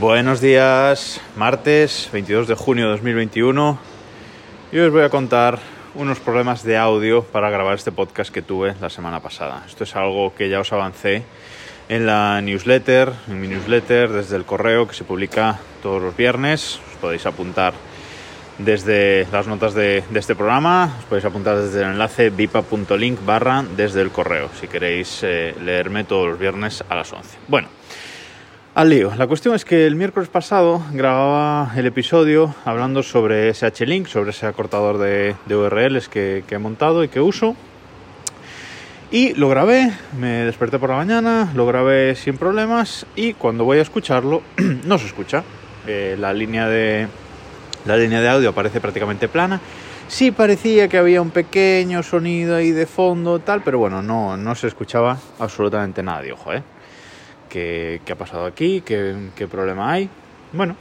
Buenos días, martes 22 de junio de 2021 y os voy a contar unos problemas de audio para grabar este podcast que tuve la semana pasada. Esto es algo que ya os avancé en la newsletter, en mi newsletter desde el correo que se publica todos los viernes. Os podéis apuntar desde las notas de, este programa, os podéis apuntar desde el enlace vipa.link barra desde el correo si queréis eh, leerme todos los viernes a las 11. Bueno, al lío. La cuestión es que el miércoles pasado grababa el episodio hablando sobre SH-Link, sobre ese acortador de, URLs que, he montado y que uso. Y lo grabé, me desperté por la mañana, lo grabé sin problemas y cuando voy a escucharlo no se escucha. Eh, la, línea de, la línea de audio aparece prácticamente plana. Sí parecía que había un pequeño sonido ahí de fondo, tal, pero bueno, no, no se escuchaba absolutamente nada ojo, ¿eh? ¿Qué, ha pasado aquí? ¿Qué, problema hay? Bueno,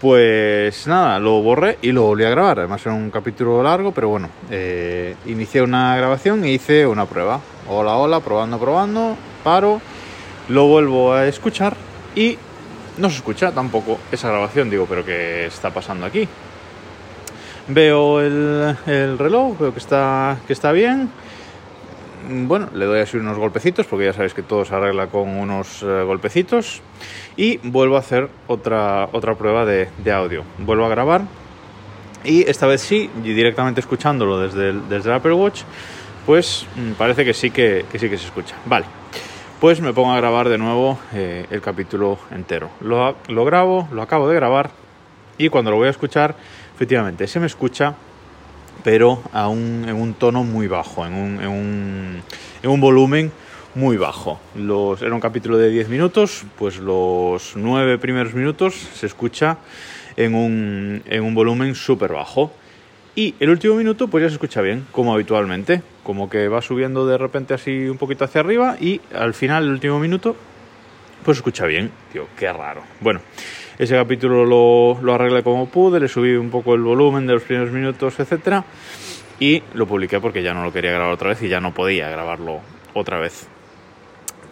pues nada, lo borré y lo volví a grabar. Además era un capítulo largo, pero bueno, eh, inicié una grabación e hice una prueba. Hola, hola, probando, probando, paro, lo vuelvo a escuchar y no se escucha tampoco esa grabación. Digo, pero ¿qué está pasando aquí? Veo el, el reloj, veo que está, que está bien bueno, le doy así unos golpecitos, porque ya sabéis que todo se arregla con unos eh, golpecitos. Y vuelvo a hacer otra, otra prueba de, audio. Vuelvo a grabar. Y esta vez sí, directamente escuchándolo desde el, desde Apple Watch, pues mm, parece que sí que, sí que se escucha. Vale, pues me pongo a grabar de nuevo eh, el capítulo entero. Lo, lo grabo, lo acabo de grabar y cuando lo voy a escuchar, efectivamente, se me escucha pero en un tono muy bajo, en un, volumen muy bajo. era un capítulo de 10 minutos, pues los 9 primeros minutos se escucha en un, en un volumen súper bajo. Y el último minuto pues ya se escucha bien, como habitualmente, como que va subiendo de repente así un poquito hacia arriba y al final, el último minuto, pues escucha bien. Tío, qué raro. Bueno, ese capítulo lo, lo arreglé como pude, le subí un poco el volumen de los primeros minutos, etcétera, y lo publiqué porque ya no lo quería grabar otra vez y ya no podía grabarlo otra vez.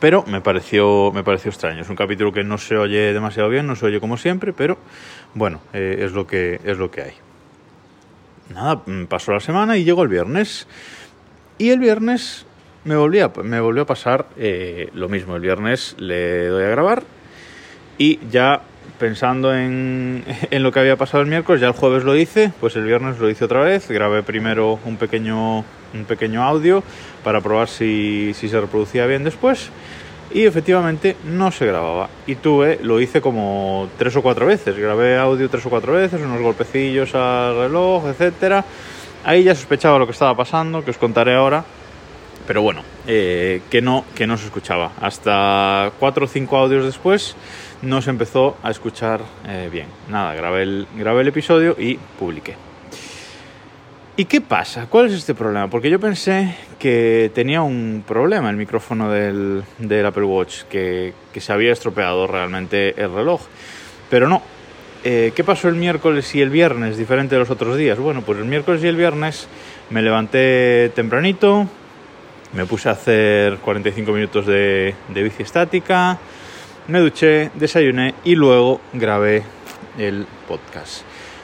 Pero me pareció, me pareció extraño. Es un capítulo que no se oye demasiado bien, no se oye como siempre, pero bueno, eh, es, lo que, es lo que hay. Nada, mm, pasó la semana y llegó el viernes. Y el viernes me, volvía, me volvió a pasar eh, lo mismo. El viernes le doy a grabar y ya pensando en, en, lo que había pasado el miércoles, ya el jueves lo hice, pues el viernes lo hice otra vez, grabé primero un pequeño, un pequeño audio para probar si, si se reproducía bien después y efectivamente no se grababa. Y tuve, lo hice como tres o cuatro veces, grabé audio tres o cuatro veces, unos golpecillos al reloj, etcétera. Ahí ya sospechaba lo que estaba pasando, que os contaré ahora. Pero bueno, eh, que, no, que no se escuchaba. Hasta cuatro o cinco audios después no se empezó a escuchar eh, bien. Nada, grabé el, grabé el episodio y publiqué. ¿Y qué pasa? ¿Cuál es este problema? Porque yo pensé que tenía un problema el micrófono del, Apple Watch, que, se había estropeado realmente el reloj. Pero no. Eh, ¿Qué pasó el miércoles y el viernes, diferente de los otros días? Bueno, pues el miércoles y el viernes me levanté tempranito, me puse a hacer 45 minutos de, de bici estática, me duché, desayuné y luego grabé el podcast.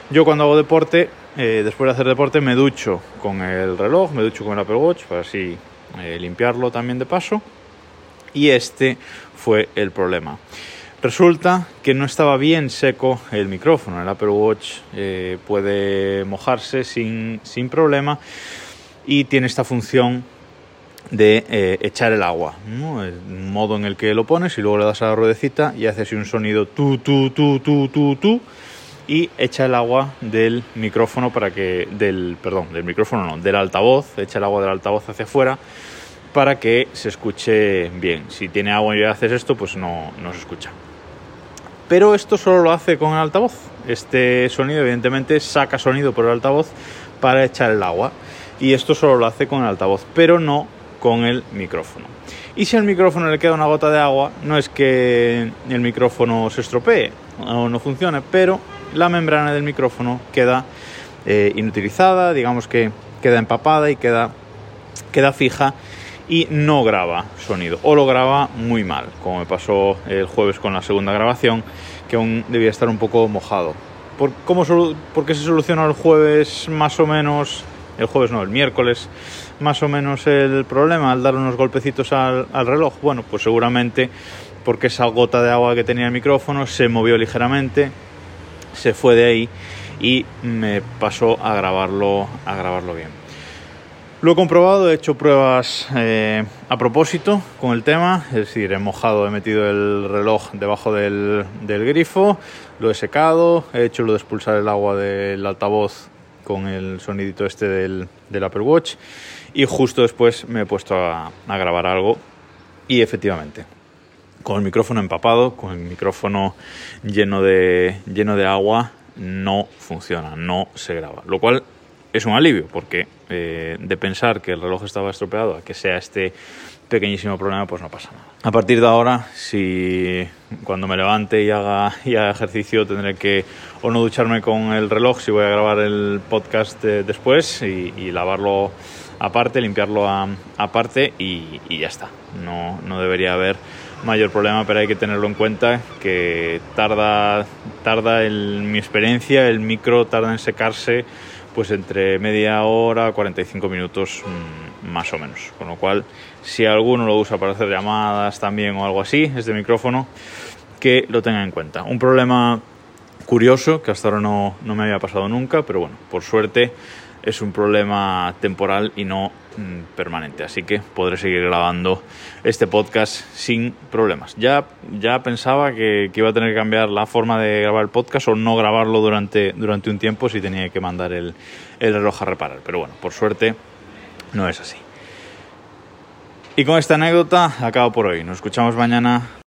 Yo cuando hago deporte, eh, después de hacer deporte, me ducho con el reloj, me ducho con el Apple Watch para así eh, limpiarlo también de paso. Y este fue el problema. Resulta que no estaba bien seco el micrófono. El Apple Watch eh, puede mojarse sin, sin problema y tiene esta función de eh, echar el agua, el modo en el que lo pones y luego le das a la ruedecita y haces un sonido tu tu tu tu tu tu y echa el agua del micrófono para que del perdón del micrófono no del altavoz echa el agua del altavoz hacia afuera para que se escuche bien. Si tiene agua y haces esto pues no, no se escucha. Pero esto solo lo hace con el altavoz. Este sonido evidentemente saca sonido por el altavoz para echar el agua. Y esto solo lo hace con el altavoz pero no con el micrófono. Y si al micrófono le queda una gota de agua, no es que el micrófono se estropee o no funcione, pero la membrana del micrófono queda eh, inutilizada, digamos que queda empapada y queda, queda fija y no graba sonido o lo graba muy mal, como me pasó el jueves con la segunda grabación, que aún debía estar un poco mojado. ¿Por, cómo, ¿Por qué se soluciona el jueves más o menos? El jueves no, el miércoles más o menos el problema al dar unos golpecitos al, reloj. Bueno, pues seguramente porque esa gota de agua que tenía el micrófono se movió ligeramente, se fue de ahí y me pasó a grabarlo, a grabarlo bien. Lo he comprobado, he hecho pruebas eh, a propósito con el tema, es decir, he mojado, he metido el reloj debajo del, grifo, lo he secado, he hecho lo de expulsar el agua del altavoz con el sonidito este del, Apple Watch y justo después me he puesto a, a grabar algo y efectivamente con el micrófono empapado, con el micrófono lleno de, lleno de agua, no funciona, no se graba. Lo cual es un alivio, porque eh, de pensar que el reloj estaba estropeado a que sea este pequeñísimo problema, pues no pasa nada. A partir de ahora, si cuando me levante y haga, y ejercicio, tendré que o no ducharme con el reloj si voy a grabar el podcast eh, después y, lavarlo aparte, limpiarlo aparte y, y, ya está. No, no debería haber mayor problema, pero hay que tenerlo en cuenta que tarda, tarda en mi experiencia, el micro tarda en secarse pues entre media hora, 45 minutos mm, más o menos. Con lo cual, si alguno lo usa para hacer llamadas también o algo así, este micrófono, que lo tenga en cuenta. Un problema curioso que hasta ahora no, no me había pasado nunca, pero bueno, por suerte es un problema temporal y no permanente. Así que podré seguir grabando este podcast sin problemas. Ya, ya pensaba que, iba a tener que cambiar la forma de grabar el podcast o no grabarlo durante, durante un tiempo si tenía que mandar el, el reloj a reparar. Pero bueno, por suerte no es así. Y con esta anécdota acabo por hoy. Nos escuchamos mañana.